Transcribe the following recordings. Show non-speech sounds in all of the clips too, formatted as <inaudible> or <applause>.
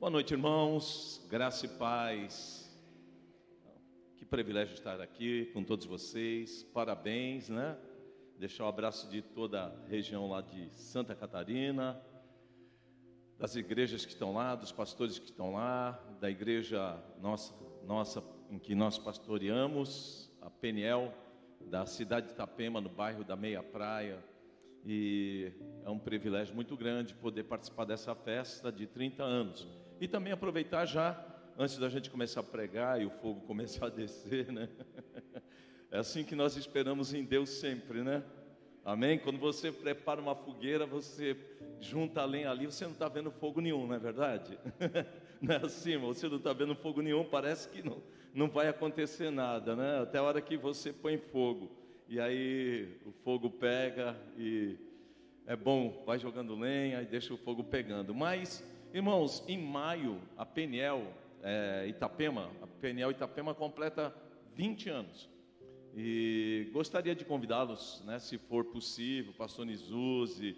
Boa noite, irmãos. Graça e paz. Que privilégio estar aqui com todos vocês. Parabéns, né? Deixar o um abraço de toda a região lá de Santa Catarina, das igrejas que estão lá, dos pastores que estão lá, da igreja nossa, nossa em que nós pastoreamos, a Peniel, da cidade de Itapema, no bairro da Meia Praia. E é um privilégio muito grande poder participar dessa festa de 30 anos. E também aproveitar já, antes da gente começar a pregar e o fogo <laughs> começar a descer, né? É assim que nós esperamos em Deus sempre, né? Amém? Quando você prepara uma fogueira, você junta a lenha ali, você não está vendo fogo nenhum, não é verdade? <laughs> Não é assim, você não está vendo fogo nenhum, parece que não, não vai acontecer nada, né? Até a hora que você põe fogo. E aí o fogo pega e é bom, vai jogando lenha e deixa o fogo pegando. Mas Irmãos, em maio, a Peniel é, Itapema, a Peniel Itapema completa 20 anos. E gostaria de convidá-los, né, se for possível, pastor Nizuzi,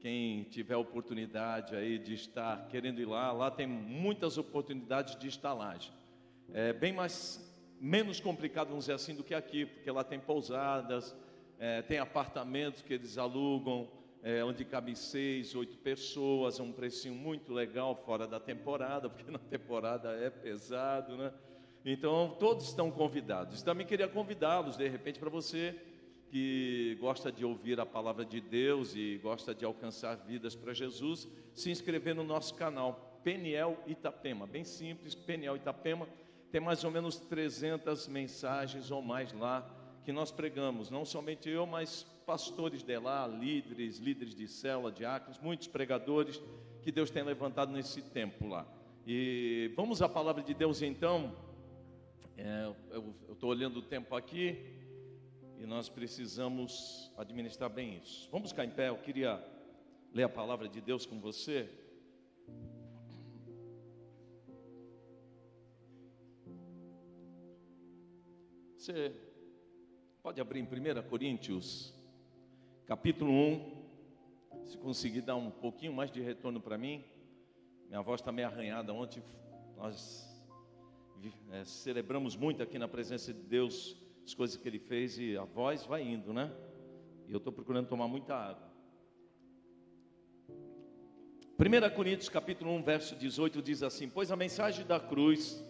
quem tiver oportunidade aí de estar querendo ir lá, lá tem muitas oportunidades de estalagem. É bem mais menos complicado, vamos dizer assim, do que aqui, porque lá tem pousadas, é, tem apartamentos que eles alugam, é, onde cabem seis, oito pessoas, é um precinho muito legal fora da temporada, <laughs> porque na temporada é pesado, né? Então todos estão convidados. Também queria convidá-los, de repente, para você que gosta de ouvir a palavra de Deus e gosta de alcançar vidas para Jesus, se inscrever no nosso canal Peniel Itapema, bem simples, Peniel Itapema, tem mais ou menos 300 mensagens ou mais lá que nós pregamos, não somente eu, mas pastores de lá, líderes, líderes de célula, diáconos, muitos pregadores que Deus tem levantado nesse tempo lá. E vamos à palavra de Deus então. É, eu estou olhando o tempo aqui e nós precisamos administrar bem isso. Vamos ficar em pé, eu queria ler a palavra de Deus com você. Você pode abrir em 1 Coríntios capítulo 1. Se conseguir dar um pouquinho mais de retorno para mim, minha voz está meio arranhada. Ontem nós é, celebramos muito aqui na presença de Deus as coisas que Ele fez e a voz vai indo, né? E eu estou procurando tomar muita água. 1 Coríntios capítulo 1, verso 18 diz assim: Pois a mensagem da cruz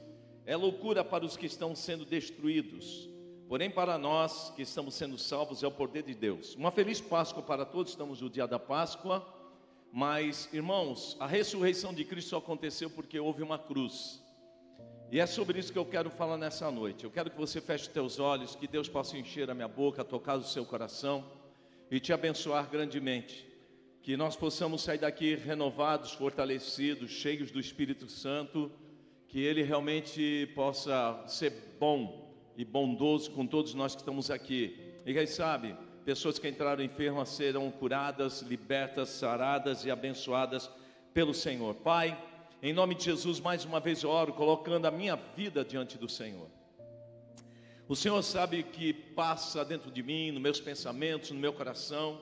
é loucura para os que estão sendo destruídos Porém, para nós que estamos sendo salvos, é o poder de Deus. Uma feliz Páscoa para todos, estamos no dia da Páscoa. Mas, irmãos, a ressurreição de Cristo só aconteceu porque houve uma cruz. E é sobre isso que eu quero falar nessa noite. Eu quero que você feche os teus olhos, que Deus possa encher a minha boca, tocar o seu coração e te abençoar grandemente. Que nós possamos sair daqui renovados, fortalecidos, cheios do Espírito Santo, que Ele realmente possa ser bom e bondoso com todos nós que estamos aqui. E quem sabe, pessoas que entraram enfermas serão curadas, libertas, saradas e abençoadas pelo Senhor. Pai, em nome de Jesus, mais uma vez eu oro, colocando a minha vida diante do Senhor. O Senhor sabe que passa dentro de mim, nos meus pensamentos, no meu coração,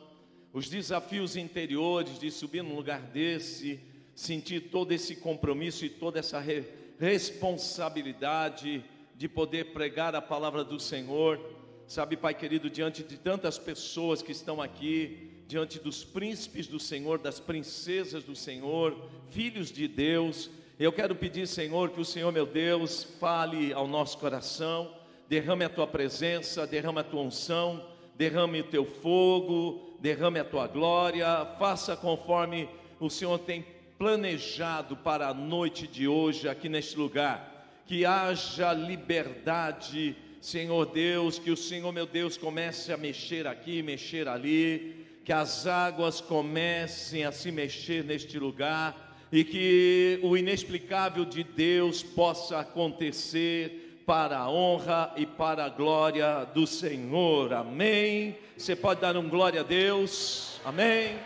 os desafios interiores de subir num lugar desse, sentir todo esse compromisso e toda essa re responsabilidade de poder pregar a palavra do Senhor. Sabe, Pai querido, diante de tantas pessoas que estão aqui, diante dos príncipes do Senhor, das princesas do Senhor, filhos de Deus, eu quero pedir, Senhor, que o Senhor, meu Deus, fale ao nosso coração, derrame a tua presença, derrame a tua unção, derrame o teu fogo, derrame a tua glória, faça conforme o Senhor tem planejado para a noite de hoje aqui neste lugar que haja liberdade, Senhor Deus, que o Senhor, meu Deus, comece a mexer aqui, mexer ali, que as águas comecem a se mexer neste lugar e que o inexplicável de Deus possa acontecer para a honra e para a glória do Senhor. Amém. Você pode dar um glória a Deus. Amém.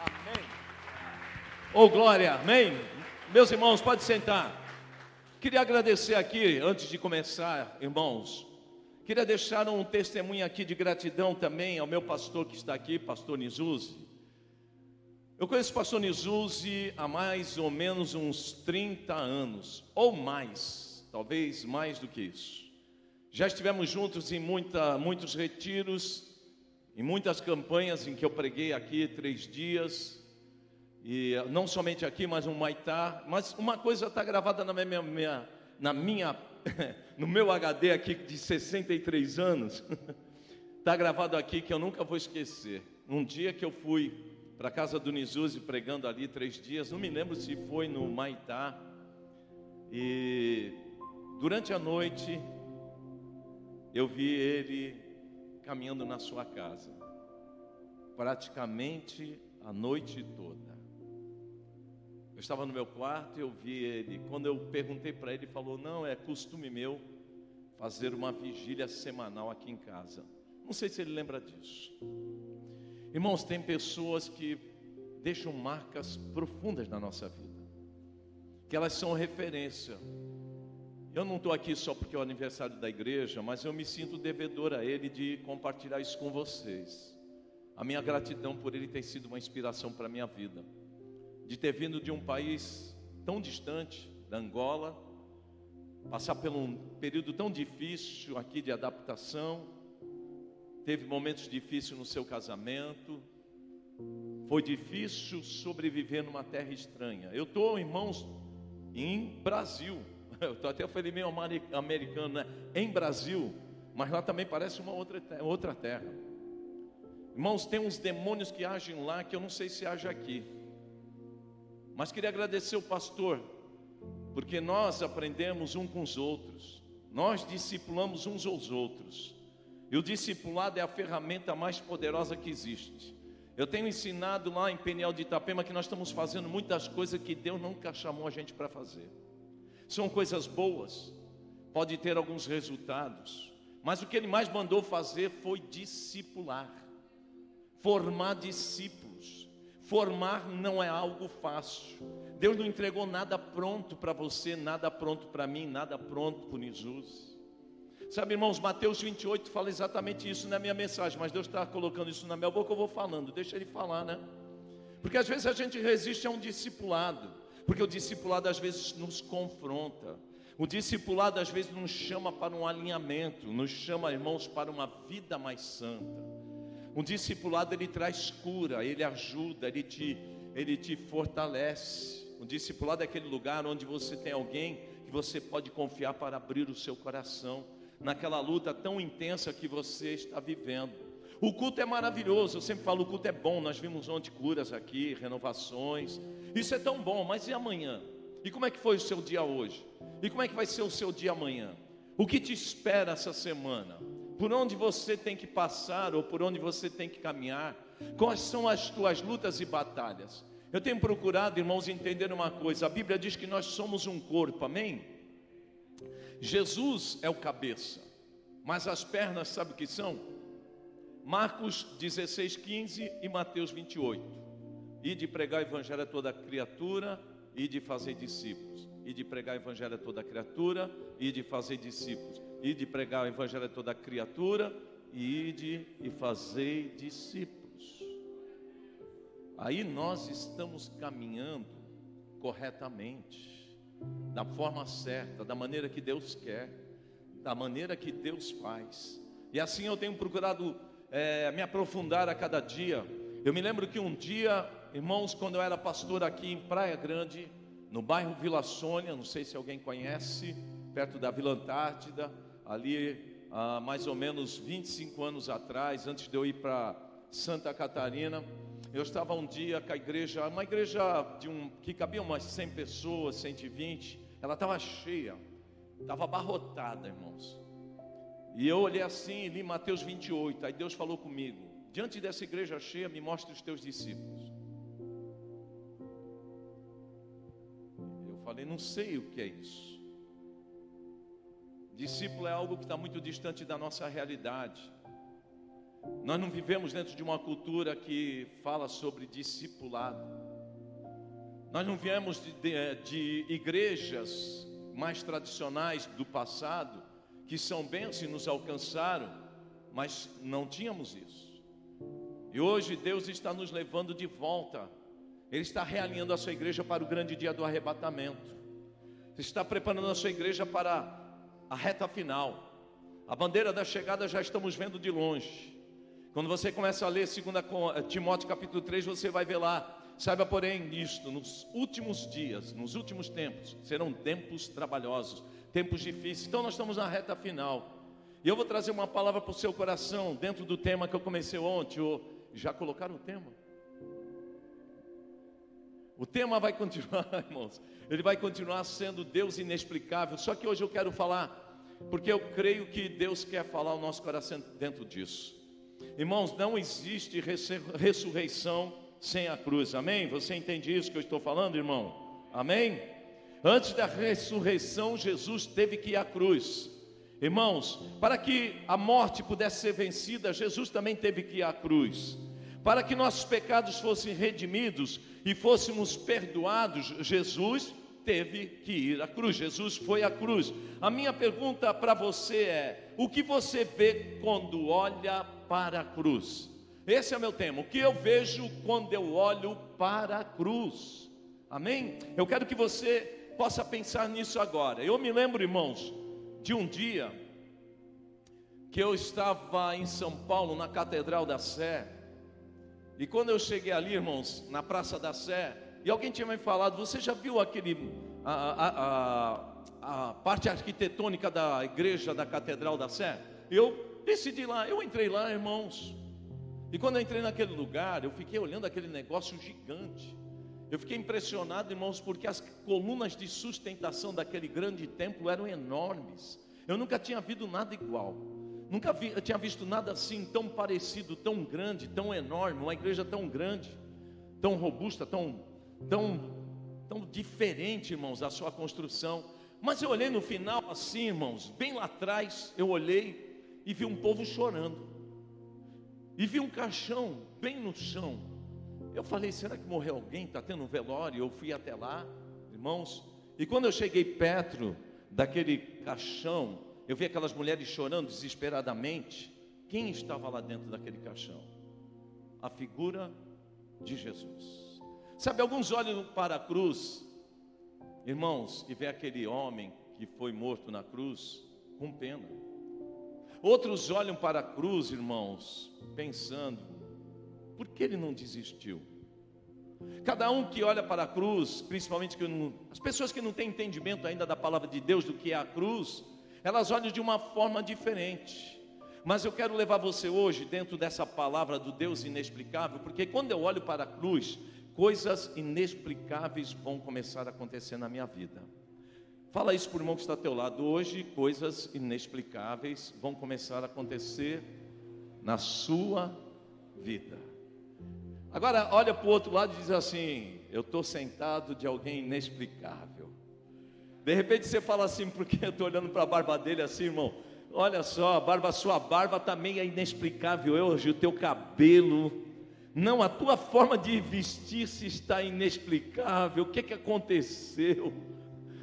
Amém. Oh glória, amém. Meus irmãos, pode sentar. Queria agradecer aqui, antes de começar, irmãos, queria deixar um testemunho aqui de gratidão também ao meu pastor que está aqui, pastor Nizuzi. Eu conheço o pastor Nizuzzi há mais ou menos uns 30 anos, ou mais, talvez mais do que isso. Já estivemos juntos em muita, muitos retiros, em muitas campanhas em que eu preguei aqui três dias, e não somente aqui, mas no Maitá. Mas uma coisa está gravada na minha, minha, na minha <laughs> no meu HD aqui de 63 anos, está <laughs> gravado aqui que eu nunca vou esquecer. Um dia que eu fui para a casa do Nizuzi pregando ali três dias, não me lembro se foi no Maitá. E durante a noite eu vi ele caminhando na sua casa, praticamente a noite toda. Eu estava no meu quarto e eu vi ele. Quando eu perguntei para ele, ele falou: Não, é costume meu fazer uma vigília semanal aqui em casa. Não sei se ele lembra disso. Irmãos, tem pessoas que deixam marcas profundas na nossa vida, que elas são referência. Eu não estou aqui só porque é o aniversário da igreja, mas eu me sinto devedor a Ele de compartilhar isso com vocês. A minha gratidão por Ele tem sido uma inspiração para a minha vida, de ter vindo de um país tão distante, da Angola, passar por um período tão difícil aqui de adaptação, teve momentos difíceis no seu casamento, foi difícil sobreviver numa terra estranha. Eu estou, irmãos, em Brasil. <laughs> Eu tô até falei meio americano, né? Em Brasil, mas lá também parece uma outra, outra terra. Irmãos, tem uns demônios que agem lá que eu não sei se age aqui. Mas queria agradecer o pastor, porque nós aprendemos um com os outros, nós discipulamos uns aos outros. E o discipulado é a ferramenta mais poderosa que existe. Eu tenho ensinado lá em Peniel de Itapema que nós estamos fazendo muitas coisas que Deus nunca chamou a gente para fazer. São coisas boas, pode ter alguns resultados, mas o que ele mais mandou fazer foi discipular, formar discípulos. Formar não é algo fácil. Deus não entregou nada pronto para você, nada pronto para mim, nada pronto para Jesus. Sabe, irmãos, Mateus 28 fala exatamente isso na minha mensagem, mas Deus está colocando isso na minha boca, eu vou falando, deixa Ele falar, né? Porque às vezes a gente resiste a um discipulado, porque o discipulado às vezes nos confronta, o discipulado às vezes nos chama para um alinhamento, nos chama, irmãos, para uma vida mais santa. O discipulado ele traz cura, ele ajuda, ele te, ele te fortalece. O discipulado é aquele lugar onde você tem alguém que você pode confiar para abrir o seu coração naquela luta tão intensa que você está vivendo. O culto é maravilhoso, eu sempre falo, o culto é bom. Nós vimos ontem curas aqui, renovações. Isso é tão bom, mas e amanhã? E como é que foi o seu dia hoje? E como é que vai ser o seu dia amanhã? O que te espera essa semana? Por onde você tem que passar ou por onde você tem que caminhar? Quais são as tuas lutas e batalhas? Eu tenho procurado, irmãos, entender uma coisa. A Bíblia diz que nós somos um corpo, amém? Jesus é o cabeça, mas as pernas, sabe o que são? Marcos 16, 15 e Mateus 28. E de pregar o evangelho a toda criatura e de fazer discípulos. E de pregar o evangelho a toda criatura e de fazer discípulos. E de pregar o evangelho a toda criatura e de e fazer discípulos. Aí nós estamos caminhando corretamente da forma certa, da maneira que Deus quer, da maneira que Deus faz. E assim eu tenho procurado é, me aprofundar a cada dia. Eu me lembro que um dia, irmãos, quando eu era pastor aqui em Praia Grande, no bairro Vila Sônia, não sei se alguém conhece, perto da Vila Antártida, ali há mais ou menos 25 anos atrás, antes de eu ir para Santa Catarina, eu estava um dia com a igreja, uma igreja de um, que cabia umas 100 pessoas, 120, ela estava cheia, estava abarrotada, irmãos. E eu olhei assim e li Mateus 28. Aí Deus falou comigo: Diante dessa igreja cheia, me mostre os teus discípulos. Eu falei: Não sei o que é isso. Discípulo é algo que está muito distante da nossa realidade. Nós não vivemos dentro de uma cultura que fala sobre discipulado. Nós não viemos de, de, de igrejas mais tradicionais do passado, que são bênçãos e nos alcançaram, mas não tínhamos isso. E hoje Deus está nos levando de volta Ele está realinhando a sua igreja para o grande dia do arrebatamento. Ele está preparando a sua igreja para a reta final. A bandeira da chegada já estamos vendo de longe. Quando você começa a ler 2 eh, Timóteo capítulo 3, você vai ver lá. Saiba, porém, nisto, nos últimos dias, nos últimos tempos, serão tempos trabalhosos, tempos difíceis. Então nós estamos na reta final. E eu vou trazer uma palavra para o seu coração, dentro do tema que eu comecei ontem. Já colocaram o tema? O tema vai continuar, <laughs> irmãos. Ele vai continuar sendo Deus inexplicável. Só que hoje eu quero falar, porque eu creio que Deus quer falar o nosso coração dentro disso. Irmãos, não existe ressurreição sem a cruz. Amém? Você entende isso que eu estou falando, irmão? Amém? Antes da ressurreição, Jesus teve que ir à cruz. Irmãos, para que a morte pudesse ser vencida, Jesus também teve que ir à cruz. Para que nossos pecados fossem redimidos e fôssemos perdoados, Jesus teve que ir à cruz. Jesus foi à cruz. A minha pergunta para você é: o que você vê quando olha para a cruz? Esse é o meu tema. O que eu vejo quando eu olho para a cruz? Amém? Eu quero que você possa pensar nisso agora. Eu me lembro, irmãos, de um dia que eu estava em São Paulo, na Catedral da Sé, e quando eu cheguei ali, irmãos, na Praça da Sé, e alguém tinha me falado, você já viu aquele a, a, a, a parte arquitetônica da igreja da Catedral da Sé? Eu decidi lá, eu entrei lá, irmãos. E quando eu entrei naquele lugar, eu fiquei olhando aquele negócio gigante. Eu fiquei impressionado, irmãos, porque as colunas de sustentação daquele grande templo eram enormes. Eu nunca tinha visto nada igual. Nunca vi, eu tinha visto nada assim, tão parecido, tão grande, tão enorme, uma igreja tão grande, tão robusta, tão, tão, tão diferente, irmãos, a sua construção. Mas eu olhei no final, assim, irmãos, bem lá atrás, eu olhei e vi um povo chorando, e vi um caixão bem no chão. Eu falei, será que morreu alguém? Está tendo um velório? Eu fui até lá, irmãos, e quando eu cheguei perto daquele caixão, eu vi aquelas mulheres chorando desesperadamente. Quem estava lá dentro daquele caixão? A figura de Jesus. Sabe, alguns olham para a cruz, irmãos, e vê aquele homem que foi morto na cruz com pena. Outros olham para a cruz, irmãos, pensando: por que ele não desistiu? Cada um que olha para a cruz, principalmente não, as pessoas que não têm entendimento ainda da palavra de Deus, do que é a cruz, elas olham de uma forma diferente. Mas eu quero levar você hoje dentro dessa palavra do Deus inexplicável, porque quando eu olho para a cruz, coisas inexplicáveis vão começar a acontecer na minha vida. Fala isso para o irmão que está ao teu lado. Hoje, coisas inexplicáveis vão começar a acontecer na sua vida. Agora, olha para o outro lado e diz assim: Eu estou sentado de alguém inexplicável. De repente você fala assim, porque eu estou olhando para a barba dele assim, irmão. Olha só, a barba, sua barba também é inexplicável hoje, o teu cabelo. Não, a tua forma de vestir-se está inexplicável. O que, que aconteceu?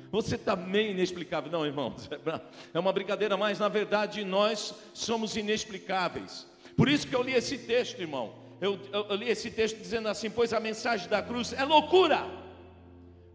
Você também é inexplicável. Não, irmãos, <laughs> é uma brincadeira, mas na verdade nós somos inexplicáveis. Por isso que eu li esse texto, irmão. Eu, eu, eu li esse texto dizendo assim: Pois a mensagem da cruz é loucura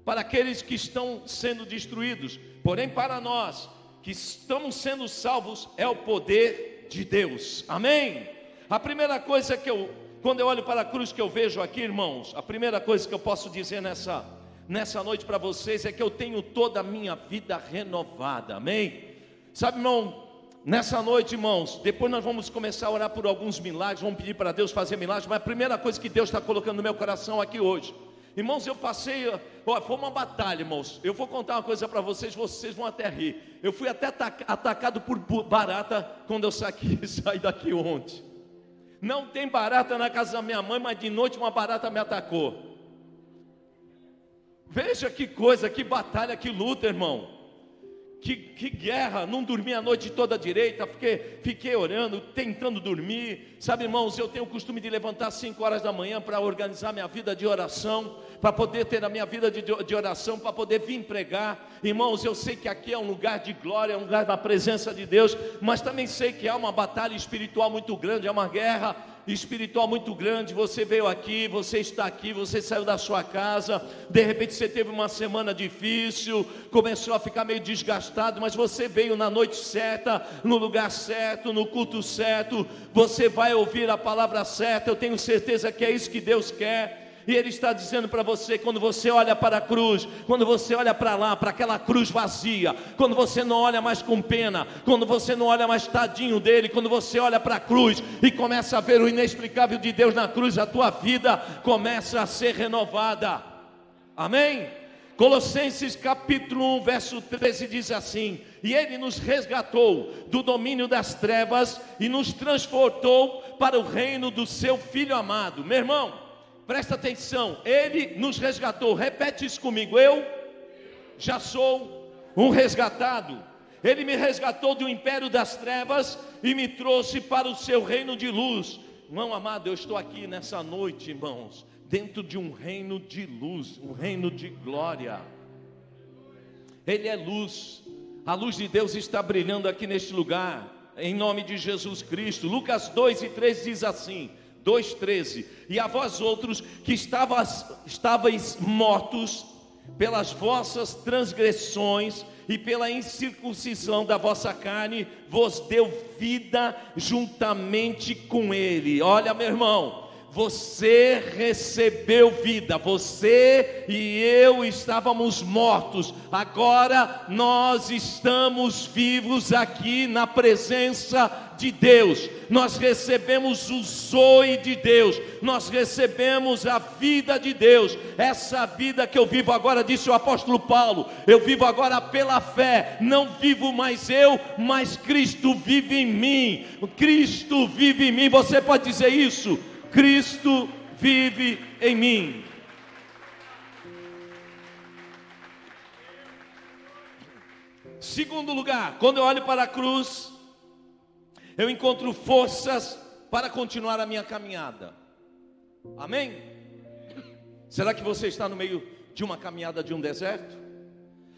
para aqueles que estão sendo destruídos, porém para nós que estamos sendo salvos é o poder de Deus. Amém. A primeira coisa que eu, quando eu olho para a cruz que eu vejo aqui, irmãos, a primeira coisa que eu posso dizer nessa nessa noite para vocês é que eu tenho toda a minha vida renovada. Amém. Sabe, irmão, Nessa noite, irmãos, depois nós vamos começar a orar por alguns milagres, vamos pedir para Deus fazer milagres, mas a primeira coisa que Deus está colocando no meu coração aqui hoje Irmãos, eu passei, ó, foi uma batalha, irmãos. Eu vou contar uma coisa para vocês, vocês vão até rir. Eu fui até atacado por barata quando eu saí, <laughs> saí daqui ontem. Não tem barata na casa da minha mãe, mas de noite uma barata me atacou. Veja que coisa, que batalha, que luta, irmão. Que, que, guerra, não dormi a noite toda direita, fiquei, fiquei orando, tentando dormir. Sabe, irmãos, eu tenho o costume de levantar às 5 horas da manhã para organizar minha vida de oração, para poder ter a minha vida de, de oração, para poder vir pregar. Irmãos, eu sei que aqui é um lugar de glória, é um lugar da presença de Deus, mas também sei que há uma batalha espiritual muito grande, é uma guerra espiritual muito grande. Você veio aqui, você está aqui, você saiu da sua casa, de repente você teve uma semana difícil, começou a ficar meio desgastado, mas você veio na noite certa, no lugar certo, no culto certo. Você vai ouvir a palavra certa. Eu tenho certeza que é isso que Deus quer. E Ele está dizendo para você: quando você olha para a cruz, quando você olha para lá, para aquela cruz vazia, quando você não olha mais com pena, quando você não olha mais tadinho dele, quando você olha para a cruz e começa a ver o inexplicável de Deus na cruz, a tua vida começa a ser renovada. Amém? Colossenses capítulo 1, verso 13 diz assim: E ele nos resgatou do domínio das trevas e nos transportou para o reino do seu filho amado. Meu irmão, Presta atenção, ele nos resgatou. Repete isso comigo. Eu já sou um resgatado. Ele me resgatou do império das trevas e me trouxe para o seu reino de luz. Irmão amado, eu estou aqui nessa noite, irmãos, dentro de um reino de luz, um reino de glória. Ele é luz. A luz de Deus está brilhando aqui neste lugar, em nome de Jesus Cristo. Lucas 2 e 3 diz assim: 2,13: E a vós outros que estavas, estavais mortos pelas vossas transgressões e pela incircuncisão da vossa carne, vos deu vida juntamente com Ele. Olha, meu irmão, você recebeu vida, você e eu estávamos mortos, agora nós estamos vivos aqui na presença de Deus, nós recebemos o zoe de Deus, nós recebemos a vida de Deus, essa vida que eu vivo agora, disse o apóstolo Paulo, eu vivo agora pela fé, não vivo mais eu, mas Cristo vive em mim, Cristo vive em mim, você pode dizer isso? Cristo vive em mim. Segundo lugar, quando eu olho para a cruz, eu encontro forças para continuar a minha caminhada. Amém? Será que você está no meio de uma caminhada de um deserto?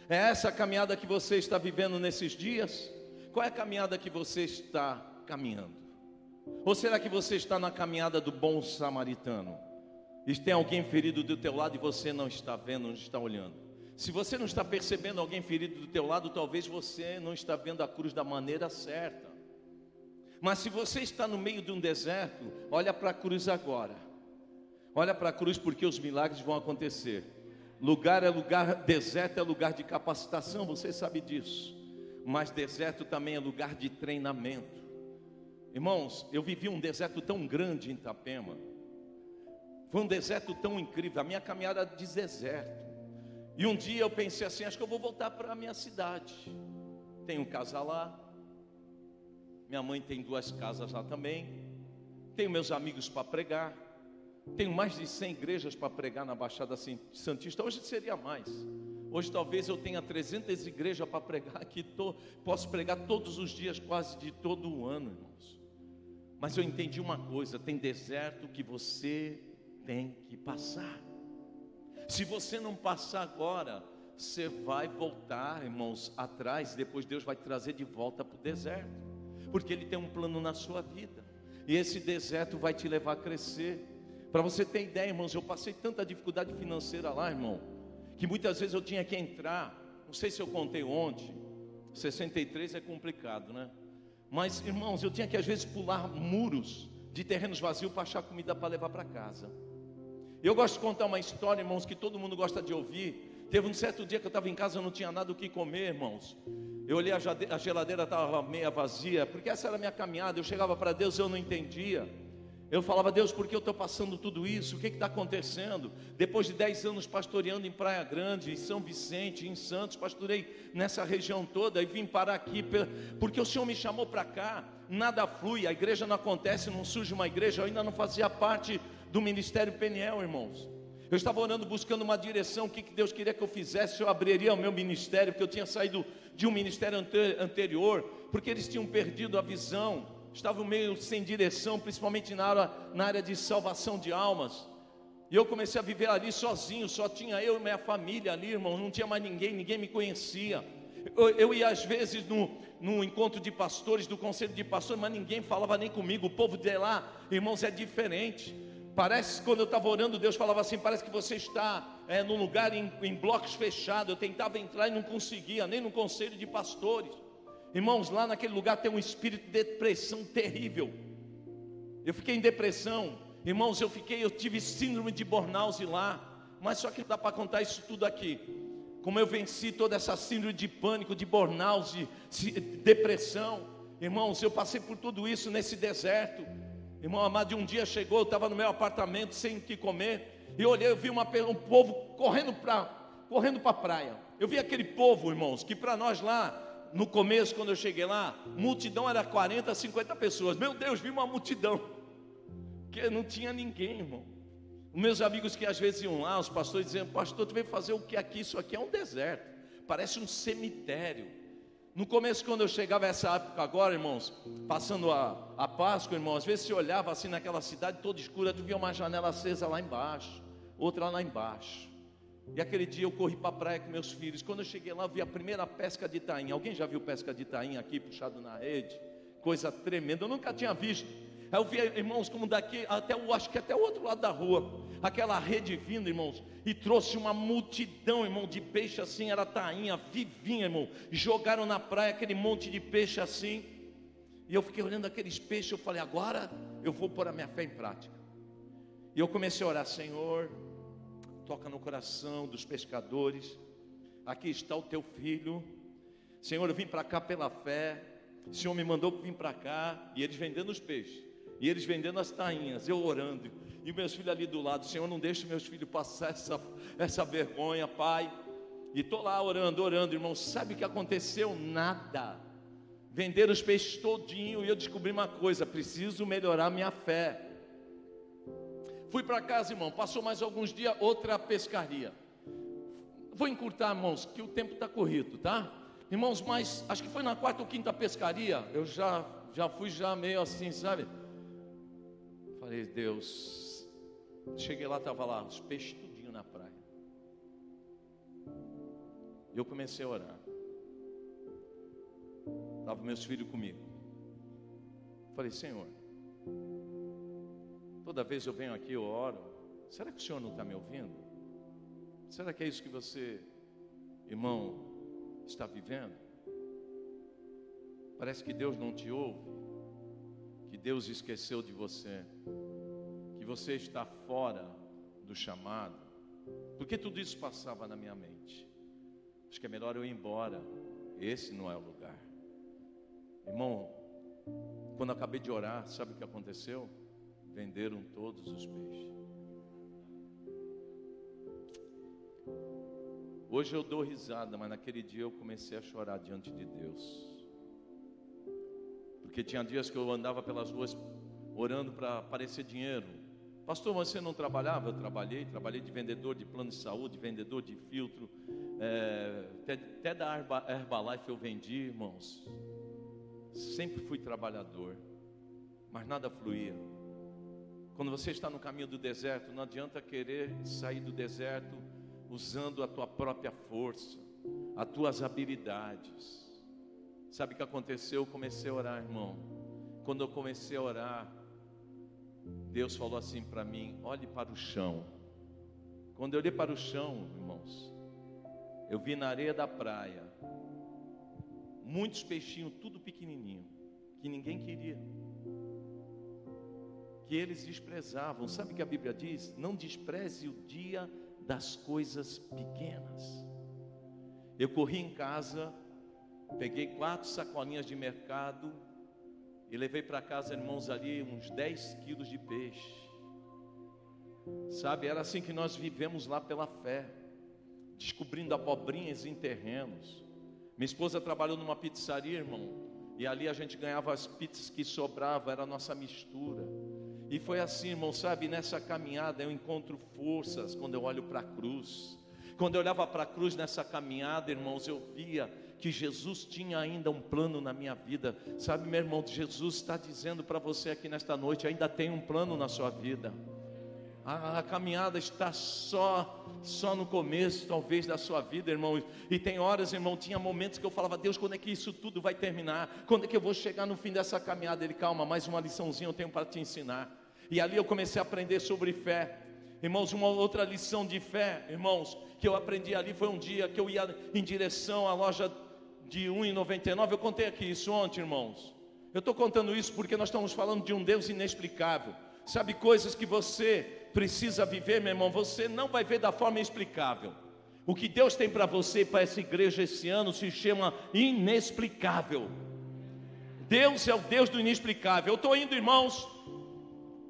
É essa caminhada que você está vivendo nesses dias? Qual é a caminhada que você está caminhando? Ou será que você está na caminhada do bom samaritano? E tem alguém ferido do teu lado e você não está vendo, não está olhando. Se você não está percebendo alguém ferido do teu lado, talvez você não está vendo a cruz da maneira certa. Mas se você está no meio de um deserto, olha para a cruz agora. Olha para a cruz porque os milagres vão acontecer. Lugar é lugar, deserto é lugar de capacitação, você sabe disso. Mas deserto também é lugar de treinamento. Irmãos, eu vivi um deserto tão grande em Itapema. Foi um deserto tão incrível, a minha caminhada de deserto. E um dia eu pensei assim, acho que eu vou voltar para a minha cidade. Tenho casa lá. Minha mãe tem duas casas lá também. Tenho meus amigos para pregar. Tenho mais de 100 igrejas para pregar na Baixada Santista. Hoje seria mais. Hoje talvez eu tenha 300 igrejas para pregar aqui. Tô, posso pregar todos os dias, quase de todo o ano, irmãos. Mas eu entendi uma coisa: tem deserto que você tem que passar. Se você não passar agora, você vai voltar, irmãos, atrás. Depois Deus vai trazer de volta para o deserto, porque Ele tem um plano na sua vida. E esse deserto vai te levar a crescer. Para você ter ideia, irmãos, eu passei tanta dificuldade financeira lá, irmão, que muitas vezes eu tinha que entrar. Não sei se eu contei ontem. 63 é complicado, né? Mas, irmãos, eu tinha que às vezes pular muros de terrenos vazios para achar comida para levar para casa. Eu gosto de contar uma história, irmãos, que todo mundo gosta de ouvir. Teve um certo dia que eu estava em casa, eu não tinha nada o que comer, irmãos. Eu olhei a geladeira estava meia vazia, porque essa era a minha caminhada. Eu chegava para Deus, eu não entendia. Eu falava, Deus, por que eu estou passando tudo isso? O que está acontecendo? Depois de 10 anos pastoreando em Praia Grande, em São Vicente, em Santos, pastorei nessa região toda e vim parar aqui, porque o Senhor me chamou para cá. Nada flui, a igreja não acontece, não surge uma igreja. Eu ainda não fazia parte do ministério Peniel, irmãos. Eu estava orando, buscando uma direção, o que Deus queria que eu fizesse. Eu abriria o meu ministério, porque eu tinha saído de um ministério anterior, porque eles tinham perdido a visão estavam meio sem direção, principalmente na área, na área de salvação de almas. E eu comecei a viver ali sozinho, só tinha eu e minha família ali, irmão, não tinha mais ninguém, ninguém me conhecia. Eu, eu ia às vezes no, no encontro de pastores, do conselho de pastores, mas ninguém falava nem comigo. O povo de lá, irmãos, é diferente. Parece, quando eu estava orando, Deus falava assim: parece que você está é, num lugar em, em blocos fechados. Eu tentava entrar e não conseguia, nem no conselho de pastores. Irmãos, lá naquele lugar tem um espírito de depressão terrível. Eu fiquei em depressão, irmãos. Eu fiquei, eu tive síndrome de burnout lá. Mas só que dá para contar isso tudo aqui. Como eu venci toda essa síndrome de pânico, de burnout, de depressão. Irmãos, eu passei por tudo isso nesse deserto. Irmão amado, um dia chegou, eu estava no meu apartamento sem o que comer, e olhei, eu vi uma, um povo correndo para correndo a praia. Eu vi aquele povo, irmãos, que para nós lá, no começo, quando eu cheguei lá, multidão era 40, 50 pessoas. Meu Deus, vi uma multidão, que não tinha ninguém, irmão. Meus amigos que às vezes iam lá, os pastores diziam, pastor, tu veio fazer o que aqui? Isso aqui é um deserto, parece um cemitério. No começo, quando eu chegava essa época agora, irmãos, passando a, a Páscoa, irmãos, às vezes você olhava assim naquela cidade toda escura, tu via uma janela acesa lá embaixo, outra lá embaixo. E aquele dia eu corri para a praia com meus filhos. Quando eu cheguei lá, eu vi a primeira pesca de taim. Alguém já viu pesca de taim aqui puxado na rede? Coisa tremenda, eu nunca tinha visto. Aí eu vi, irmãos, como daqui até o, acho que até o outro lado da rua, aquela rede vindo, irmãos, e trouxe uma multidão, irmão, de peixe assim, era tainha, vivinha, irmão. Jogaram na praia aquele monte de peixe assim. E eu fiquei olhando aqueles peixes, eu falei, agora eu vou pôr a minha fé em prática. E eu comecei a orar, Senhor, toca no coração dos pescadores. Aqui está o teu filho. Senhor, eu vim para cá pela fé. O Senhor me mandou vir para cá e eles vendendo os peixes. E eles vendendo as tainhas, eu orando. E meus filhos ali do lado, Senhor, não deixe meus filhos passar essa, essa vergonha, Pai. E estou lá orando, orando, irmão. Sabe o que aconteceu? Nada. Venderam os peixes todinho e eu descobri uma coisa: preciso melhorar minha fé. Fui para casa, irmão. Passou mais alguns dias, outra pescaria. Vou encurtar, irmãos, que o tempo está corrido, tá? Irmãos, mas acho que foi na quarta ou quinta pescaria. Eu já, já fui já meio assim, sabe? Falei, Deus. Cheguei lá, estava lá, os peixes tudinho na praia. E eu comecei a orar. Estavam meus filhos comigo. Falei, Senhor, toda vez eu venho aqui, eu oro. Será que o Senhor não está me ouvindo? Será que é isso que você, irmão, está vivendo? Parece que Deus não te ouve que Deus esqueceu de você, que você está fora do chamado, porque tudo isso passava na minha mente. Acho que é melhor eu ir embora, esse não é o lugar. Irmão, quando acabei de orar, sabe o que aconteceu? Venderam todos os peixes. Hoje eu dou risada, mas naquele dia eu comecei a chorar diante de Deus. Porque tinha dias que eu andava pelas ruas orando para aparecer dinheiro. Pastor, você não trabalhava? Eu trabalhei, trabalhei de vendedor de plano de saúde, vendedor de filtro, é, até, até da Herbalife eu vendi, irmãos. Sempre fui trabalhador, mas nada fluía. Quando você está no caminho do deserto, não adianta querer sair do deserto usando a tua própria força, as tuas habilidades. Sabe o que aconteceu? Eu comecei a orar, irmão. Quando eu comecei a orar, Deus falou assim para mim: olhe para o chão. Quando eu olhei para o chão, irmãos, eu vi na areia da praia muitos peixinhos, tudo pequenininho, que ninguém queria, que eles desprezavam. Sabe o que a Bíblia diz? Não despreze o dia das coisas pequenas. Eu corri em casa Peguei quatro sacolinhas de mercado e levei para casa, irmãos, ali uns 10 quilos de peixe. Sabe, era assim que nós vivemos lá pela fé, descobrindo abobrinhas em terrenos. Minha esposa trabalhou numa pizzaria, irmão, e ali a gente ganhava as pizzas que sobravam, era a nossa mistura. E foi assim, irmão, sabe, nessa caminhada eu encontro forças quando eu olho para a cruz. Quando eu olhava para a cruz nessa caminhada, irmãos, eu via que Jesus tinha ainda um plano na minha vida. Sabe, meu irmão, Jesus está dizendo para você aqui nesta noite: ainda tem um plano na sua vida. A, a, caminhada está só, só no começo, talvez, da sua vida, irmão. E tem horas, irmão, tinha momentos que eu falava, Deus, quando é que isso tudo vai terminar? Quando é que eu vou chegar no fim dessa caminhada? Ele, calma, mais uma liçãozinha eu tenho para te ensinar. E ali eu comecei a aprender sobre fé. Irmãos, uma outra lição de fé, irmãos, que eu aprendi ali foi um dia que eu ia em direção à loja de 1,99. Eu contei aqui isso ontem, irmãos. Eu estou contando isso porque nós estamos falando de um Deus inexplicável. Sabe, coisas que você precisa viver, meu irmão, você não vai ver da forma explicável. O que Deus tem para você e para essa igreja esse ano se chama inexplicável. Deus é o Deus do inexplicável. Eu estou indo, irmãos,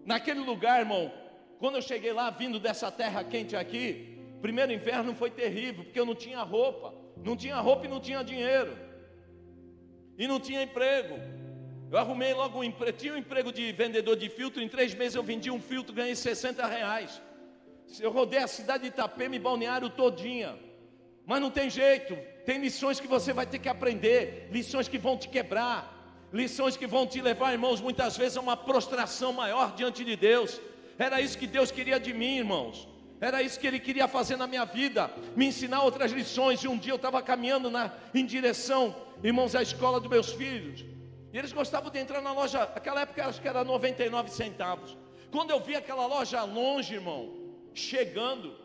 naquele lugar, irmão. Quando eu cheguei lá, vindo dessa terra quente aqui, primeiro inverno foi terrível, porque eu não tinha roupa, não tinha roupa e não tinha dinheiro, e não tinha emprego. Eu arrumei logo um emprego, tinha um emprego de vendedor de filtro, em três meses eu vendi um filtro, ganhei 60 reais. Eu rodei a cidade de Itapema e Balneário todinha. Mas não tem jeito, tem lições que você vai ter que aprender, lições que vão te quebrar, lições que vão te levar, irmãos, muitas vezes a uma prostração maior diante de Deus. Era isso que Deus queria de mim, irmãos. Era isso que Ele queria fazer na minha vida, me ensinar outras lições. E um dia eu estava caminhando na, em direção, irmãos, à escola dos meus filhos. E eles gostavam de entrar na loja, aquela época acho que era 99 centavos. Quando eu vi aquela loja longe, irmão, chegando,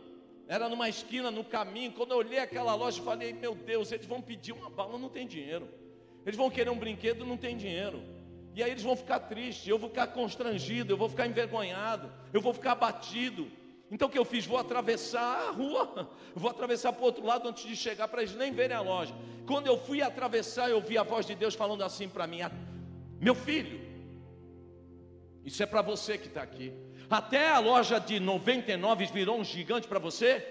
era numa esquina, no caminho. Quando eu olhei aquela loja, falei: Meu Deus, eles vão pedir uma bala, não tem dinheiro. Eles vão querer um brinquedo, não tem dinheiro. E aí eles vão ficar tristes, eu vou ficar constrangido, eu vou ficar envergonhado, eu vou ficar abatido. Então o que eu fiz? Vou atravessar a rua, <laughs> vou atravessar para o outro lado antes de chegar para eles nem verem a loja. Quando eu fui atravessar, eu vi a voz de Deus falando assim para mim: Meu filho, isso é para você que está aqui. Até a loja de 99 virou um gigante para você?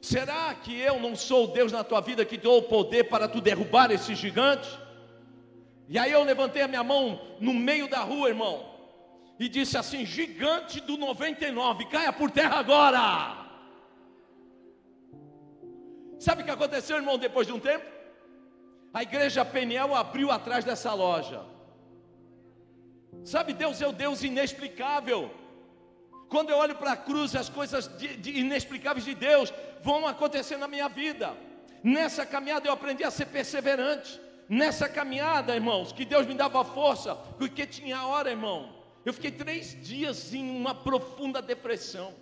Será que eu não sou o Deus na tua vida que dou o poder para tu derrubar esse gigante? E aí eu levantei a minha mão no meio da rua, irmão e disse assim: Gigante do 99, caia por terra agora. Sabe o que aconteceu, irmão, depois de um tempo? A igreja Peniel abriu atrás dessa loja. Sabe, Deus é o Deus inexplicável. Quando eu olho para a cruz, as coisas de, de inexplicáveis de Deus vão acontecer na minha vida. Nessa caminhada eu aprendi a ser perseverante. Nessa caminhada, irmãos, que Deus me dava força, porque tinha hora, irmão, eu fiquei três dias em uma profunda depressão.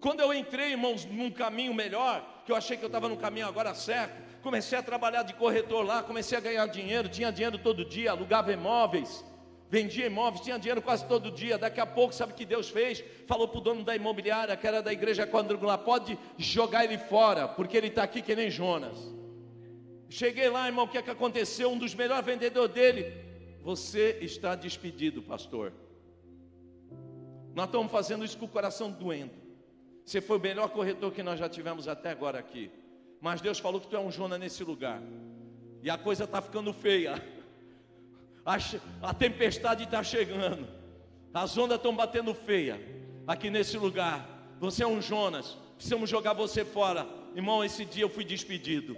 Quando eu entrei, irmãos, num caminho melhor, que eu achei que eu estava no caminho agora certo, comecei a trabalhar de corretor lá, comecei a ganhar dinheiro, tinha dinheiro todo dia, alugava imóveis, vendia imóveis, tinha dinheiro quase todo dia. Daqui a pouco, sabe o que Deus fez? Falou para o dono da imobiliária, que era da igreja quadrangular: pode jogar ele fora, porque ele está aqui que nem Jonas. Cheguei lá, irmão, o que é que aconteceu? Um dos melhores vendedores dele você está despedido, pastor. Nós estamos fazendo isso com o coração doendo. Você foi o melhor corretor que nós já tivemos até agora aqui. Mas Deus falou que tu é um Jonas nesse lugar. E a coisa está ficando feia. A, a tempestade está chegando. As ondas estão batendo feia. Aqui nesse lugar. Você é um Jonas. Precisamos jogar você fora. Irmão, esse dia eu fui despedido.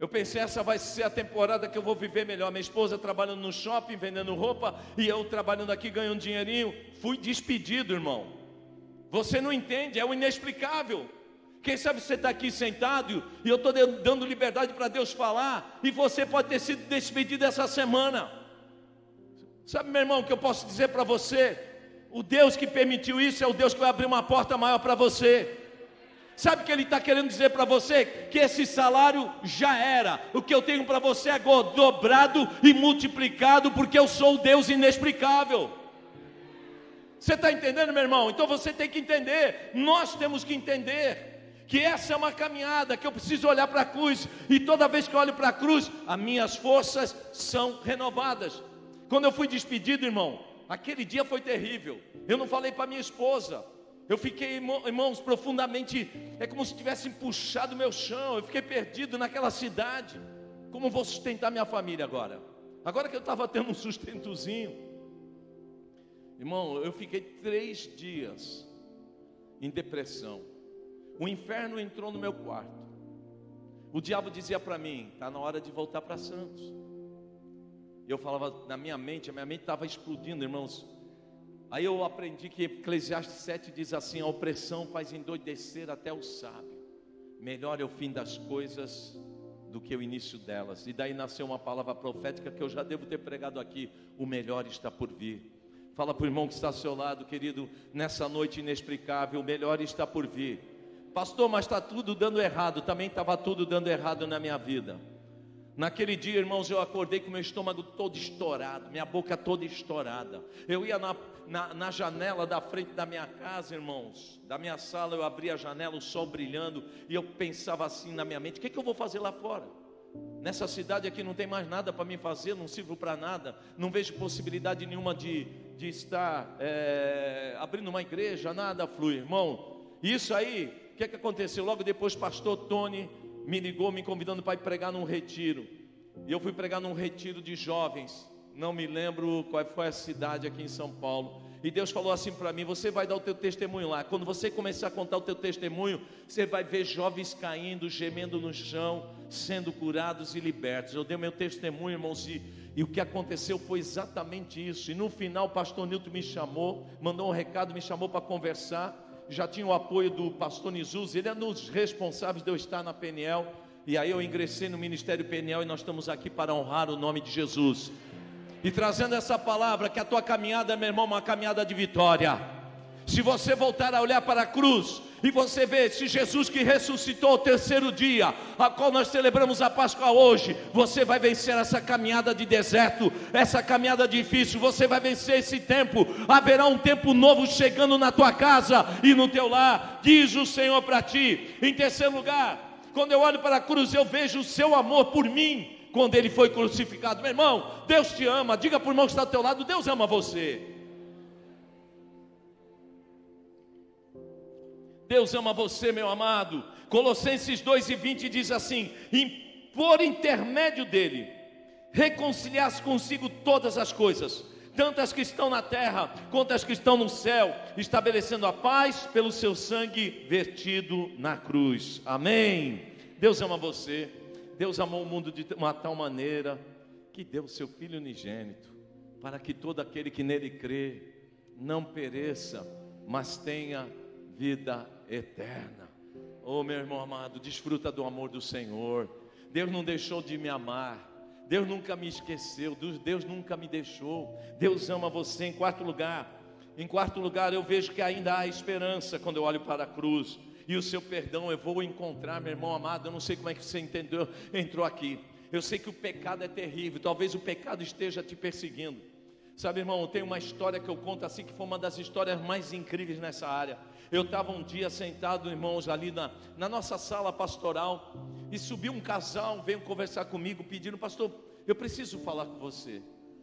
Eu pensei, essa vai ser a temporada que eu vou viver melhor. Minha esposa trabalhando no shopping, vendendo roupa, e eu trabalhando aqui, ganhando dinheirinho. Fui despedido, irmão. Você não entende, é o inexplicável. Quem sabe você está aqui sentado e eu estou dando liberdade para Deus falar, e você pode ter sido despedido essa semana. Sabe, meu irmão, o que eu posso dizer para você? O Deus que permitiu isso é o Deus que vai abrir uma porta maior para você. Sabe o que ele está querendo dizer para você? Que esse salário já era. O que eu tenho para você é dobrado e multiplicado, porque eu sou o Deus inexplicável. Você está entendendo, meu irmão? Então você tem que entender, nós temos que entender que essa é uma caminhada, que eu preciso olhar para a cruz, e toda vez que eu olho para a cruz, as minhas forças são renovadas. Quando eu fui despedido, irmão, aquele dia foi terrível. Eu não falei para minha esposa, eu fiquei, irmãos, profundamente, é como se tivessem puxado meu chão. Eu fiquei perdido naquela cidade. Como vou sustentar minha família agora? Agora que eu estava tendo um sustentozinho, irmão, eu fiquei três dias em depressão. O inferno entrou no meu quarto. O diabo dizia para mim: está na hora de voltar para Santos. Eu falava na minha mente, a minha mente estava explodindo, irmãos. Aí eu aprendi que Eclesiastes 7 diz assim: a opressão faz endoidecer até o sábio. Melhor é o fim das coisas do que o início delas. E daí nasceu uma palavra profética que eu já devo ter pregado aqui: o melhor está por vir. Fala para o irmão que está ao seu lado, querido, nessa noite inexplicável, o melhor está por vir. Pastor, mas está tudo dando errado. Também estava tudo dando errado na minha vida. Naquele dia, irmãos, eu acordei com meu estômago todo estourado, minha boca toda estourada. Eu ia na, na, na, janela da frente da minha casa, irmãos, da minha sala, eu abria a janela, o sol brilhando, e eu pensava assim na minha mente: o que, que eu vou fazer lá fora? Nessa cidade aqui não tem mais nada para me fazer, não sirvo para nada, não vejo possibilidade nenhuma de, de estar é, abrindo uma igreja, nada flui, irmão. Isso aí, o que, que aconteceu? Logo depois, pastor Tony me ligou me convidando para ir pregar num retiro. E eu fui pregar num retiro de jovens. Não me lembro qual foi a cidade aqui em São Paulo. E Deus falou assim para mim: Você vai dar o teu testemunho lá. Quando você começar a contar o teu testemunho, você vai ver jovens caindo, gemendo no chão, sendo curados e libertos. Eu dei meu testemunho, irmãos, e, e o que aconteceu foi exatamente isso. E no final, o pastor Nilton me chamou, mandou um recado, me chamou para conversar já tinha o apoio do pastor Nizuz, ele é um dos responsáveis de eu estar na PNL, e aí eu ingressei no Ministério PNL e nós estamos aqui para honrar o nome de Jesus. E trazendo essa palavra, que a tua caminhada, meu irmão, é uma caminhada de vitória. Se você voltar a olhar para a cruz, e você vê se Jesus que ressuscitou o terceiro dia, a qual nós celebramos a Páscoa hoje, você vai vencer essa caminhada de deserto, essa caminhada difícil, você vai vencer esse tempo. Haverá um tempo novo chegando na tua casa e no teu lar, diz o Senhor para ti. Em terceiro lugar, quando eu olho para a cruz, eu vejo o seu amor por mim quando ele foi crucificado. Meu irmão, Deus te ama. Diga para o irmão que está ao teu lado: Deus ama você. Deus ama você, meu amado. Colossenses 2 e 20 diz assim: por intermédio dele, reconciliasse consigo todas as coisas, tanto as que estão na terra quanto as que estão no céu, estabelecendo a paz pelo seu sangue vertido na cruz. Amém. Deus ama você. Deus amou o mundo de uma tal maneira que deu o seu Filho unigênito, para que todo aquele que nele crê não pereça, mas tenha vida eterna. Oh, meu irmão amado, desfruta do amor do Senhor. Deus não deixou de me amar. Deus nunca me esqueceu. Deus nunca me deixou. Deus ama você. Em quarto lugar, em quarto lugar, eu vejo que ainda há esperança quando eu olho para a cruz. E o seu perdão eu vou encontrar, meu irmão amado. Eu não sei como é que você entendeu, entrou aqui. Eu sei que o pecado é terrível. Talvez o pecado esteja te perseguindo. Sabe, irmão, tem uma história que eu conto assim que foi uma das histórias mais incríveis nessa área. Eu estava um dia sentado, irmãos, ali na, na nossa sala pastoral, e subiu um casal, veio conversar comigo, pedindo, pastor, eu preciso falar com você.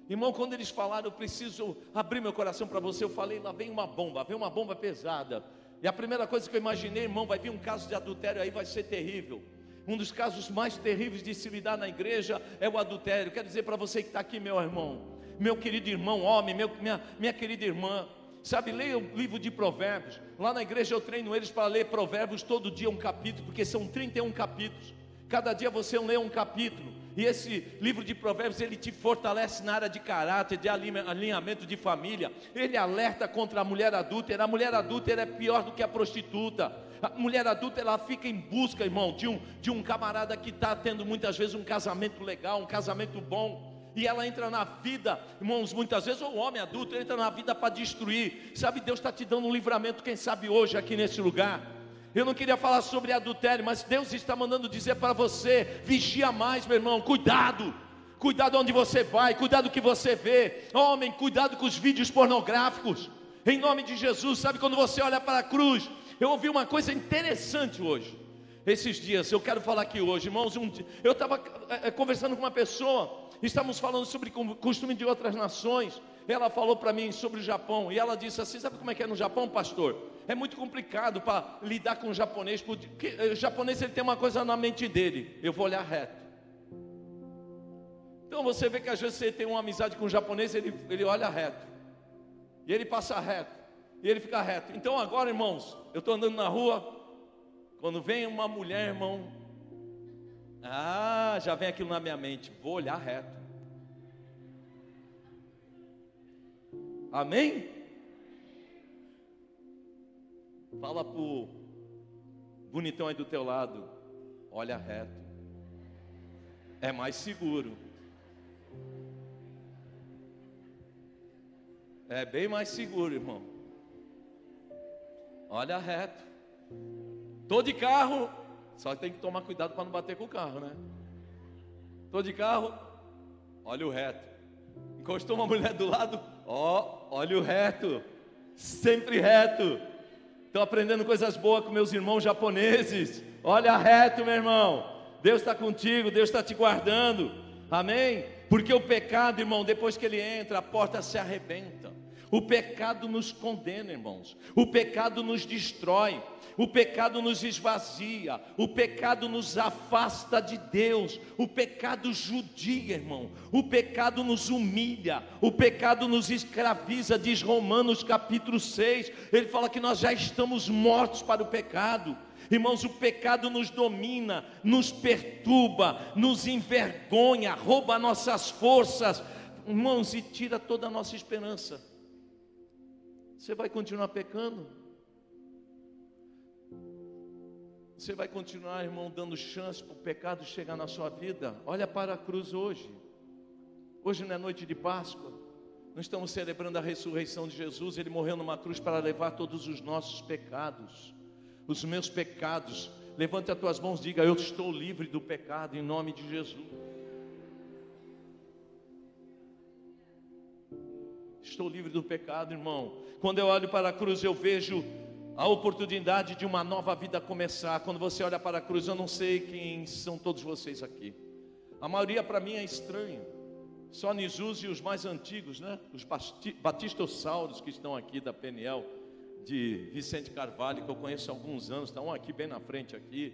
Irmão, quando eles falaram, eu preciso abrir meu coração para você, eu falei, lá vem uma bomba, vem uma bomba pesada. E a primeira coisa que eu imaginei, irmão, vai vir um caso de adultério aí, vai ser terrível. Um dos casos mais terríveis de se lidar na igreja é o adultério. Quero dizer para você que está aqui, meu irmão, meu querido irmão, homem, meu, minha, minha querida irmã, Sabe, leia o livro de Provérbios. Lá na igreja eu treino eles para ler Provérbios todo dia um capítulo, porque são 31 capítulos. Cada dia você lê um capítulo. E esse livro de Provérbios ele te fortalece na área de caráter, de alinhamento de família. Ele alerta contra a mulher adúltera. A mulher adúltera é pior do que a prostituta. A mulher adulta ela fica em busca, irmão, de um, de um camarada que está tendo muitas vezes um casamento legal, um casamento bom e ela entra na vida, irmãos, muitas vezes, ou o homem adulto entra na vida para destruir. Sabe, Deus está te dando um livramento, quem sabe hoje aqui nesse lugar. Eu não queria falar sobre adultério, mas Deus está mandando dizer para você: vigia mais, meu irmão, cuidado. Cuidado onde você vai, cuidado o que você vê. Homem, cuidado com os vídeos pornográficos. Em nome de Jesus, sabe quando você olha para a cruz? Eu ouvi uma coisa interessante hoje. Esses dias, eu quero falar aqui hoje, irmãos. Um, eu estava é, conversando com uma pessoa Estamos falando sobre costume de outras nações. Ela falou para mim sobre o Japão e ela disse assim: Sabe como é que é no Japão, pastor? É muito complicado para lidar com o japonês, porque eh, o japonês ele tem uma coisa na mente dele: eu vou olhar reto. Então você vê que às vezes você tem uma amizade com o japonês, ele, ele olha reto, e ele passa reto, e ele fica reto. Então agora, irmãos, eu estou andando na rua, quando vem uma mulher, irmão, ah, já vem aquilo na minha mente. Vou olhar reto. Amém? Fala pro bonitão aí do teu lado, olha reto. É mais seguro. É bem mais seguro, irmão. Olha reto. Tô de carro, só tem que tomar cuidado para não bater com o carro, né? Tô de carro, olha o reto. Encostou uma mulher do lado, ó, olha o reto. Sempre reto. Estou aprendendo coisas boas com meus irmãos japoneses. Olha reto, meu irmão. Deus está contigo, Deus está te guardando. Amém? Porque o pecado, irmão, depois que ele entra, a porta se arrebenta. O pecado nos condena, irmãos. O pecado nos destrói. O pecado nos esvazia. O pecado nos afasta de Deus. O pecado judia, irmão. O pecado nos humilha. O pecado nos escraviza. Diz Romanos capítulo 6. Ele fala que nós já estamos mortos para o pecado. Irmãos, o pecado nos domina, nos perturba, nos envergonha, rouba nossas forças, irmãos, e tira toda a nossa esperança. Você vai continuar pecando? Você vai continuar, irmão, dando chance para o pecado chegar na sua vida? Olha para a cruz hoje. Hoje não é noite de Páscoa. Nós estamos celebrando a ressurreição de Jesus. Ele morreu numa cruz para levar todos os nossos pecados os meus pecados. Levante as tuas mãos, diga: Eu estou livre do pecado em nome de Jesus. Estou livre do pecado, irmão. Quando eu olho para a cruz, eu vejo a oportunidade de uma nova vida começar. Quando você olha para a cruz, eu não sei quem são todos vocês aqui. A maioria para mim é estranho. Só Nisus e os mais antigos, né? Os batistossauros que estão aqui da Peniel de Vicente Carvalho, que eu conheço há alguns anos, estão aqui bem na frente aqui,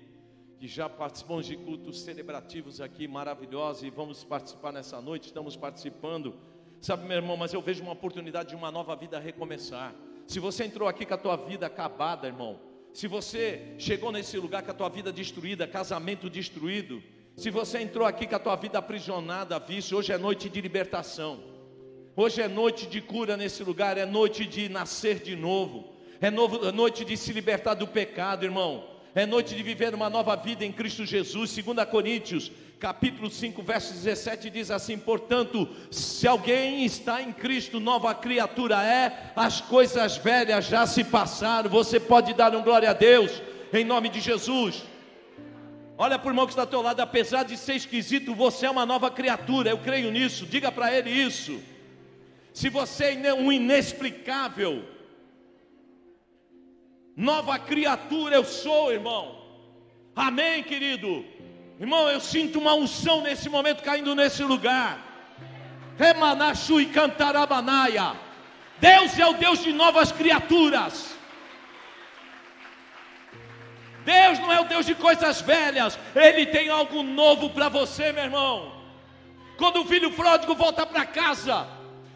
que já participamos de cultos celebrativos aqui maravilhosos e vamos participar nessa noite, estamos participando. Sabe, meu irmão, mas eu vejo uma oportunidade de uma nova vida recomeçar. Se você entrou aqui com a tua vida acabada, irmão, se você chegou nesse lugar com a tua vida destruída, casamento destruído, se você entrou aqui com a tua vida aprisionada, vício, hoje é noite de libertação. Hoje é noite de cura nesse lugar, é noite de nascer de novo é novo, é noite de se libertar do pecado, irmão. É noite de viver uma nova vida em Cristo Jesus. 2 Coríntios, capítulo 5, verso 17 diz assim: "Portanto, se alguém está em Cristo, nova criatura é, as coisas velhas já se passaram". Você pode dar um glória a Deus em nome de Jesus. Olha para o irmão que está ao teu lado, apesar de ser esquisito, você é uma nova criatura. Eu creio nisso. Diga para ele isso. Se você é um inexplicável, Nova criatura eu sou, irmão. Amém, querido. Irmão, eu sinto uma unção nesse momento caindo nesse lugar. Remanachu e cantarabanaia. Deus é o Deus de novas criaturas. Deus não é o Deus de coisas velhas, Ele tem algo novo para você, meu irmão. Quando o filho pródigo volta para casa,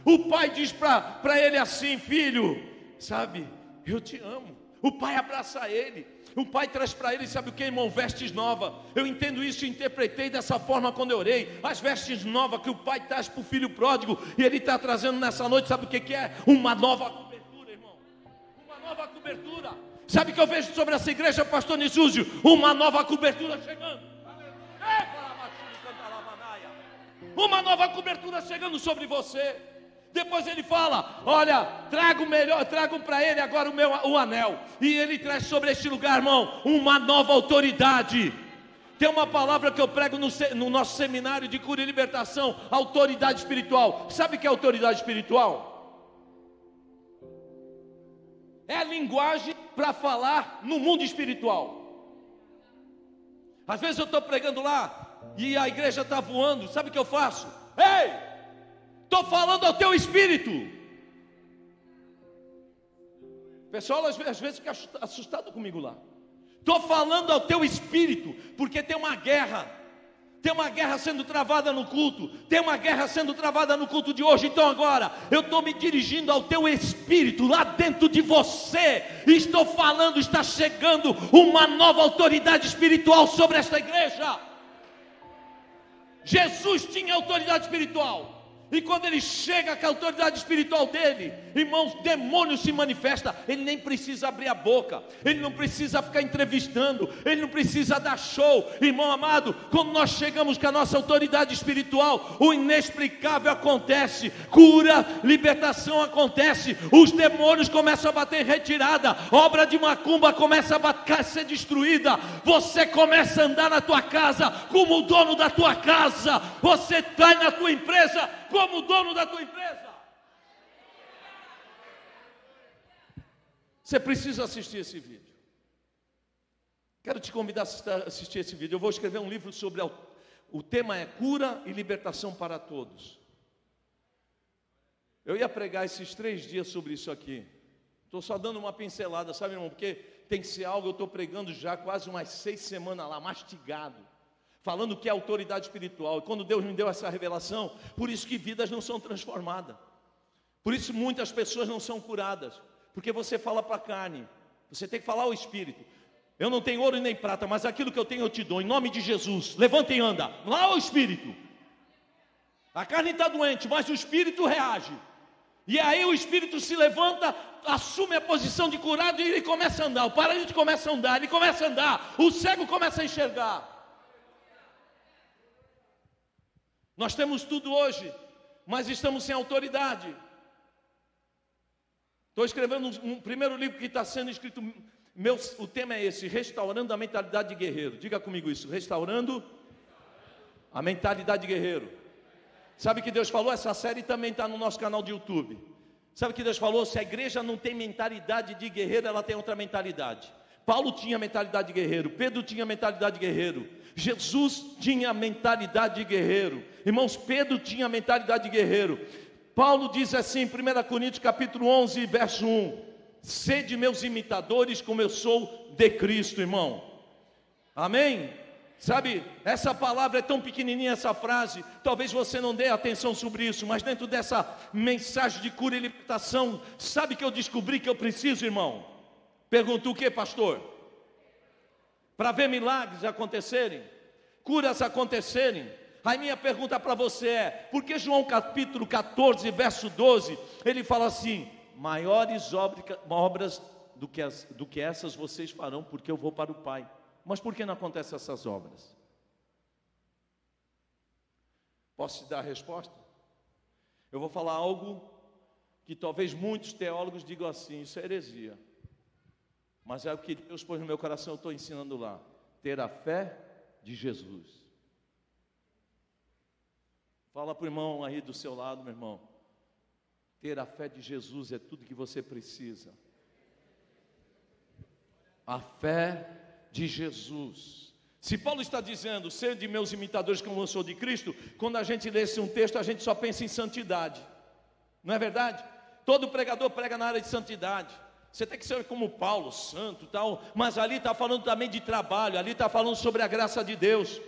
o pai diz para ele assim: Filho, sabe, eu te amo. O pai abraça ele. O pai traz para ele, sabe o que, irmão? Vestes novas. Eu entendo isso e interpretei dessa forma quando eu orei. As vestes novas que o pai traz para o filho pródigo. E ele está trazendo nessa noite, sabe o que, que é? Uma nova cobertura, irmão. Uma nova cobertura. Sabe o que eu vejo sobre essa igreja, pastor Nisúzio? Uma nova cobertura chegando. Uma nova cobertura chegando sobre você. Depois ele fala: Olha, trago melhor, trago para ele agora o meu o anel. E ele traz sobre este lugar, irmão, uma nova autoridade. Tem uma palavra que eu prego no, no nosso seminário de cura e libertação: autoridade espiritual. Sabe o que é autoridade espiritual? É a linguagem para falar no mundo espiritual. Às vezes eu estou pregando lá e a igreja está voando, sabe o que eu faço? Ei! Estou falando ao teu espírito. O pessoal às vezes fica assustado comigo lá. Estou falando ao teu espírito, porque tem uma guerra. Tem uma guerra sendo travada no culto. Tem uma guerra sendo travada no culto de hoje. Então agora eu estou me dirigindo ao teu espírito lá dentro de você. Estou falando, está chegando uma nova autoridade espiritual sobre esta igreja. Jesus tinha autoridade espiritual. E quando ele chega com a autoridade espiritual dele, irmãos, demônio se manifesta. Ele nem precisa abrir a boca, ele não precisa ficar entrevistando, ele não precisa dar show. Irmão amado, quando nós chegamos com a nossa autoridade espiritual, o inexplicável acontece, cura, libertação acontece, os demônios começam a bater retirada, obra de macumba começa a, a ser destruída. Você começa a andar na tua casa como o dono da tua casa, você está na tua empresa como dono da tua empresa. Você precisa assistir esse vídeo. Quero te convidar a assistir esse vídeo. Eu vou escrever um livro sobre o tema é cura e libertação para todos. Eu ia pregar esses três dias sobre isso aqui. Estou só dando uma pincelada, sabe, irmão? Porque tem que ser algo, eu estou pregando já quase umas seis semanas lá, mastigado falando que é autoridade espiritual. E quando Deus me deu essa revelação, por isso que vidas não são transformadas. Por isso muitas pessoas não são curadas, porque você fala para a carne, você tem que falar ao espírito. Eu não tenho ouro nem prata, mas aquilo que eu tenho eu te dou, em nome de Jesus. Levanta e anda, lá ao espírito. A carne está doente, mas o espírito reage. E aí o espírito se levanta, assume a posição de curado e ele começa a andar. O paralítico começa a andar, ele começa a andar, o cego começa a enxergar. Nós temos tudo hoje, mas estamos sem autoridade. Estou escrevendo um, um, primeiro livro que está sendo escrito. Meu, o tema é esse: restaurando a mentalidade de guerreiro. Diga comigo isso: restaurando a mentalidade de guerreiro. Sabe que Deus falou? Essa série também está no nosso canal de YouTube. Sabe que Deus falou? Se a igreja não tem mentalidade de guerreiro, ela tem outra mentalidade. Paulo tinha mentalidade de guerreiro, Pedro tinha mentalidade de guerreiro, Jesus tinha mentalidade de guerreiro. Irmãos, Pedro tinha mentalidade de guerreiro. Paulo diz assim, em 1 Coríntios capítulo 11, verso 1: Sede meus imitadores, como eu sou de Cristo, irmão. Amém? Sabe, essa palavra é tão pequenininha, essa frase, talvez você não dê atenção sobre isso, mas dentro dessa mensagem de cura e libertação, sabe que eu descobri que eu preciso, irmão? Perguntou o que, pastor? para ver milagres acontecerem, curas acontecerem. A minha pergunta para você é: por que João capítulo 14, verso 12, ele fala assim: maiores obras do que, as, do que essas vocês farão, porque eu vou para o Pai. Mas por que não acontecem essas obras? Posso te dar a resposta? Eu vou falar algo que talvez muitos teólogos digam assim: isso é heresia. Mas é o que Deus pôs no meu coração, eu estou ensinando lá. Ter a fé de Jesus. Fala para o irmão aí do seu lado, meu irmão. Ter a fé de Jesus é tudo que você precisa. A fé de Jesus. Se Paulo está dizendo, ser de meus imitadores como eu sou de Cristo, quando a gente lê esse um texto, a gente só pensa em santidade. Não é verdade? Todo pregador prega na área de santidade. Você tem que ser como Paulo, santo tal, mas ali está falando também de trabalho, ali está falando sobre a graça de Deus.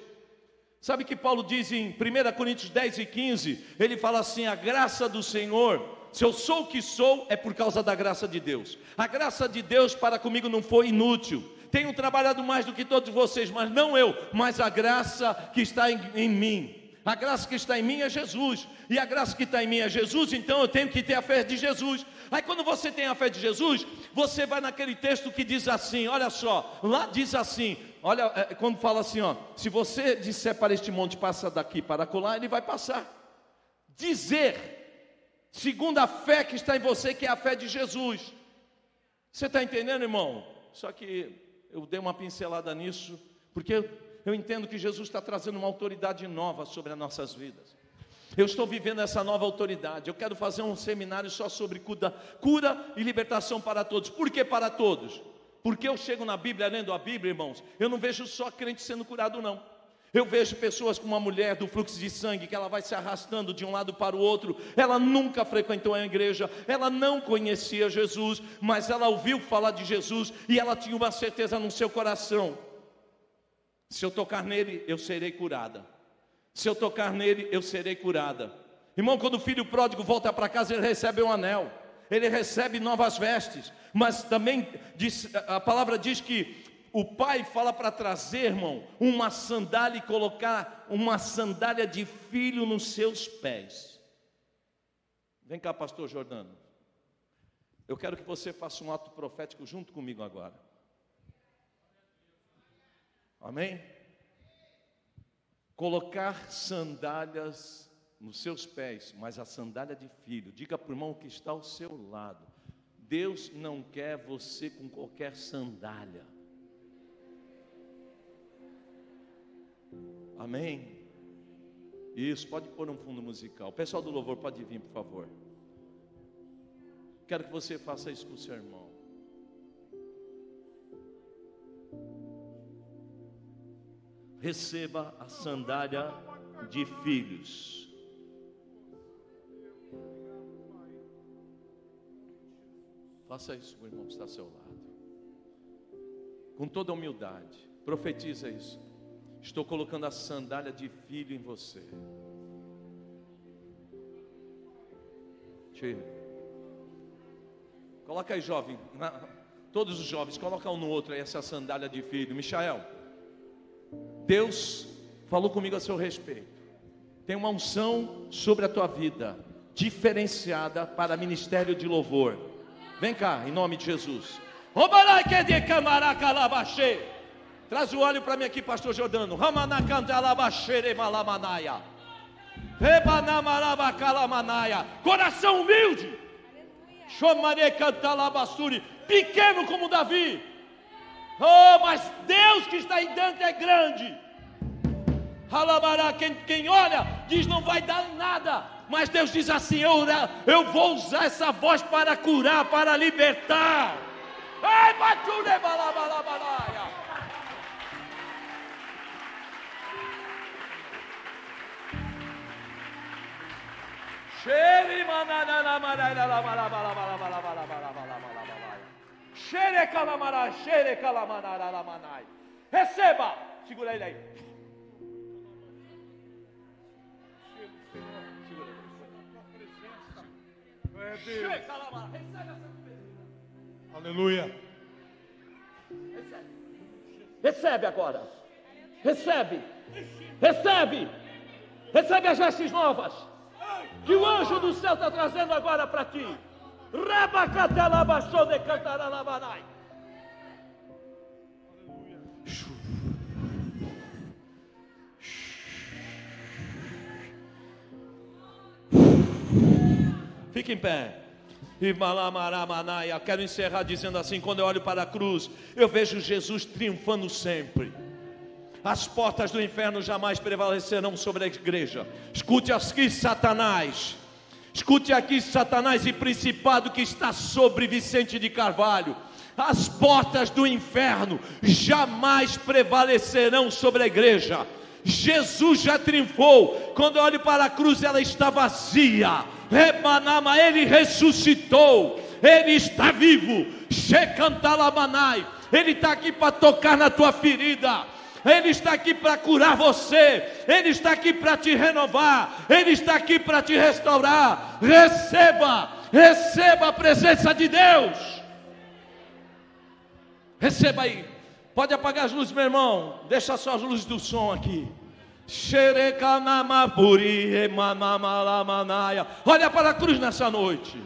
Sabe que Paulo diz em 1 Coríntios 10 e 15? Ele fala assim: a graça do Senhor, se eu sou o que sou, é por causa da graça de Deus. A graça de Deus para comigo não foi inútil. Tenho trabalhado mais do que todos vocês, mas não eu, mas a graça que está em, em mim. A graça que está em mim é Jesus, e a graça que está em mim é Jesus, então eu tenho que ter a fé de Jesus. Aí quando você tem a fé de Jesus, você vai naquele texto que diz assim: olha só, lá diz assim, olha, é, quando fala assim, ó, se você disser para este monte, passa daqui para colar, ele vai passar. Dizer, segundo a fé que está em você, que é a fé de Jesus. Você está entendendo, irmão? Só que eu dei uma pincelada nisso, porque eu entendo que Jesus está trazendo uma autoridade nova sobre as nossas vidas. Eu estou vivendo essa nova autoridade. Eu quero fazer um seminário só sobre cura, cura e libertação para todos. Por que para todos? Porque eu chego na Bíblia, lendo a Bíblia, irmãos, eu não vejo só crente sendo curado, não. Eu vejo pessoas como uma mulher do fluxo de sangue, que ela vai se arrastando de um lado para o outro. Ela nunca frequentou a igreja, ela não conhecia Jesus, mas ela ouviu falar de Jesus e ela tinha uma certeza no seu coração: se eu tocar nele, eu serei curada. Se eu tocar nele, eu serei curada. Irmão, quando o filho pródigo volta para casa, ele recebe um anel, ele recebe novas vestes, mas também diz, a palavra diz que o pai fala para trazer, irmão, uma sandália e colocar uma sandália de filho nos seus pés. Vem cá, pastor Jordano. Eu quero que você faça um ato profético junto comigo agora. Amém? Colocar sandálias nos seus pés, mas a sandália de filho. Diga para o irmão que está ao seu lado. Deus não quer você com qualquer sandália. Amém? Isso, pode pôr um fundo musical. Pessoal do louvor pode vir, por favor. Quero que você faça isso com o seu irmão. Receba a sandália de filhos. Faça isso com irmão que está ao seu lado. Com toda humildade. Profetiza isso. Estou colocando a sandália de filho em você. Tira. Coloca aí, jovem. Todos os jovens, coloca um no outro aí essa sandália de filho. Michael, Deus falou comigo a seu respeito. Tem uma unção sobre a tua vida, diferenciada para ministério de louvor. Vem cá, em nome de Jesus. Traz o óleo para mim aqui, pastor Jordano. Coração humilde pequeno como Davi. Oh, mas Deus que está aí dentro é grande. Halabará, quem, quem olha, diz não vai dar nada. Mas Deus diz assim: eu, eu vou usar essa voz para curar, para libertar. Ei, bature, balabalabalaya. Receba. Segura ele aí. Aleluia. Recebe agora. Recebe. Recebe. Recebe as vestes novas que o anjo do céu está trazendo agora para ti. Rabacatelabachou de cantaralabanai. Fique em pé. E Malamaramanaya, quero encerrar dizendo assim: quando eu olho para a cruz, eu vejo Jesus triunfando sempre. As portas do inferno jamais prevalecerão sobre a igreja. Escute aqui, Satanás. Escute aqui, Satanás e principado que está sobre Vicente de Carvalho. As portas do inferno jamais prevalecerão sobre a igreja. Jesus já triunfou. Quando eu olho para a cruz, ela está vazia. Rebanama, ele ressuscitou. Ele está vivo. Shekantalamanai. Ele está aqui para tocar na tua ferida. Ele está aqui para curar você, Ele está aqui para te renovar, Ele está aqui para te restaurar. Receba, receba a presença de Deus. Receba aí. Pode apagar as luzes, meu irmão. Deixa só as luzes do som aqui. Olha para a cruz nessa noite.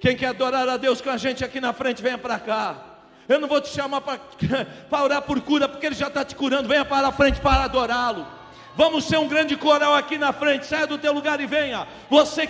Quem quer adorar a Deus com a gente aqui na frente, venha para cá. Eu não vou te chamar para <laughs> orar por cura, porque Ele já está te curando. Venha para a frente para adorá-lo. Vamos ser um grande coral aqui na frente. Saia do teu lugar e venha. Você